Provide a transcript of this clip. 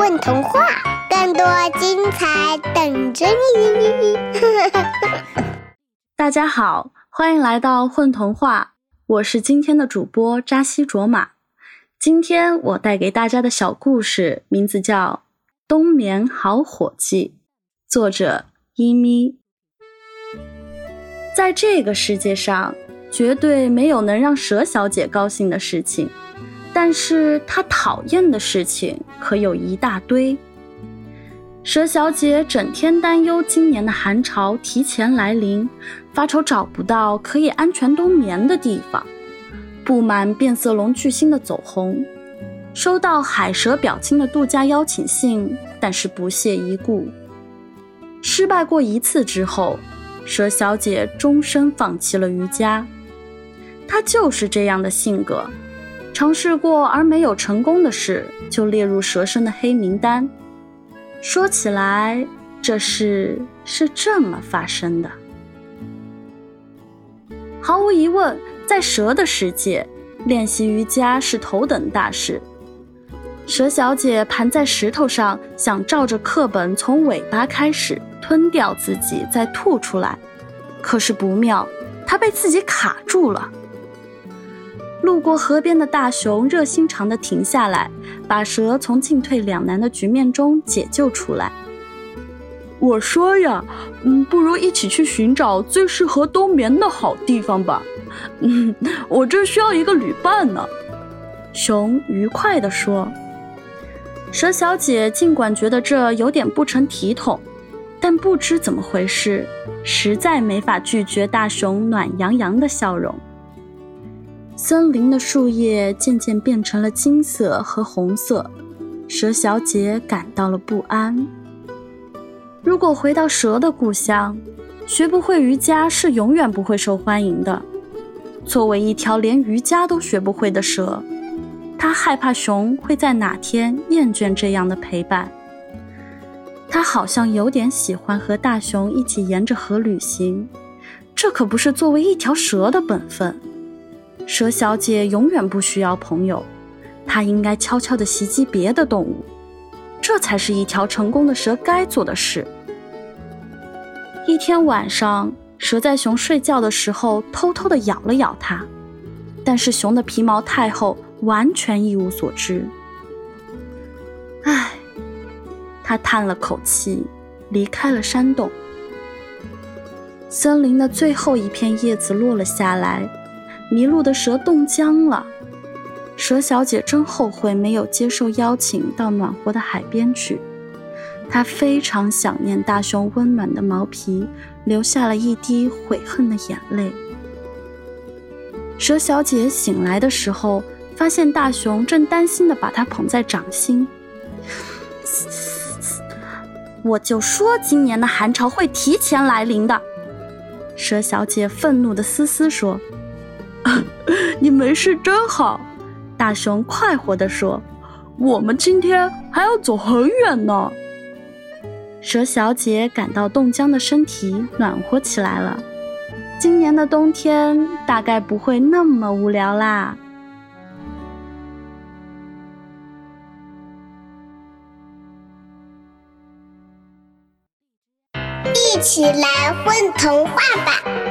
混童话，更多精彩等着你！大家好，欢迎来到混童话，我是今天的主播扎西卓玛。今天我带给大家的小故事名字叫《冬眠好伙计》，作者一咪。在这个世界上，绝对没有能让蛇小姐高兴的事情。但是她讨厌的事情可有一大堆。蛇小姐整天担忧今年的寒潮提前来临，发愁找不到可以安全冬眠的地方，布满变色龙巨星的走红，收到海蛇表亲的度假邀请信，但是不屑一顾。失败过一次之后，蛇小姐终身放弃了瑜伽。她就是这样的性格。尝试过而没有成功的事，就列入蛇身的黑名单。说起来，这事是这么发生的。毫无疑问，在蛇的世界，练习瑜伽是头等大事。蛇小姐盘在石头上，想照着课本从尾巴开始吞掉自己，再吐出来。可是不妙，她被自己卡住了。路过河边的大熊热心肠地停下来，把蛇从进退两难的局面中解救出来。我说呀，嗯，不如一起去寻找最适合冬眠的好地方吧。嗯，我这需要一个旅伴呢。熊愉快地说。蛇小姐尽管觉得这有点不成体统，但不知怎么回事，实在没法拒绝大熊暖洋洋的笑容。森林的树叶渐渐变成了金色和红色，蛇小姐感到了不安。如果回到蛇的故乡，学不会瑜伽是永远不会受欢迎的。作为一条连瑜伽都学不会的蛇，她害怕熊会在哪天厌倦这样的陪伴。她好像有点喜欢和大熊一起沿着河旅行，这可不是作为一条蛇的本分。蛇小姐永远不需要朋友，她应该悄悄地袭击别的动物，这才是一条成功的蛇该做的事。一天晚上，蛇在熊睡觉的时候偷偷地咬了咬它，但是熊的皮毛太厚，完全一无所知。唉，他叹了口气，离开了山洞。森林的最后一片叶子落了下来。迷路的蛇冻僵了，蛇小姐真后悔没有接受邀请到暖和的海边去。她非常想念大熊温暖的毛皮，流下了一滴悔恨的眼泪。蛇小姐醒来的时候，发现大熊正担心地把她捧在掌心。我就说今年的寒潮会提前来临的，蛇小姐愤怒地嘶嘶说。你没事真好，大熊快活地说：“我们今天还要走很远呢。”蛇小姐感到冻僵的身体暖和起来了。今年的冬天大概不会那么无聊啦！一起来混童话吧！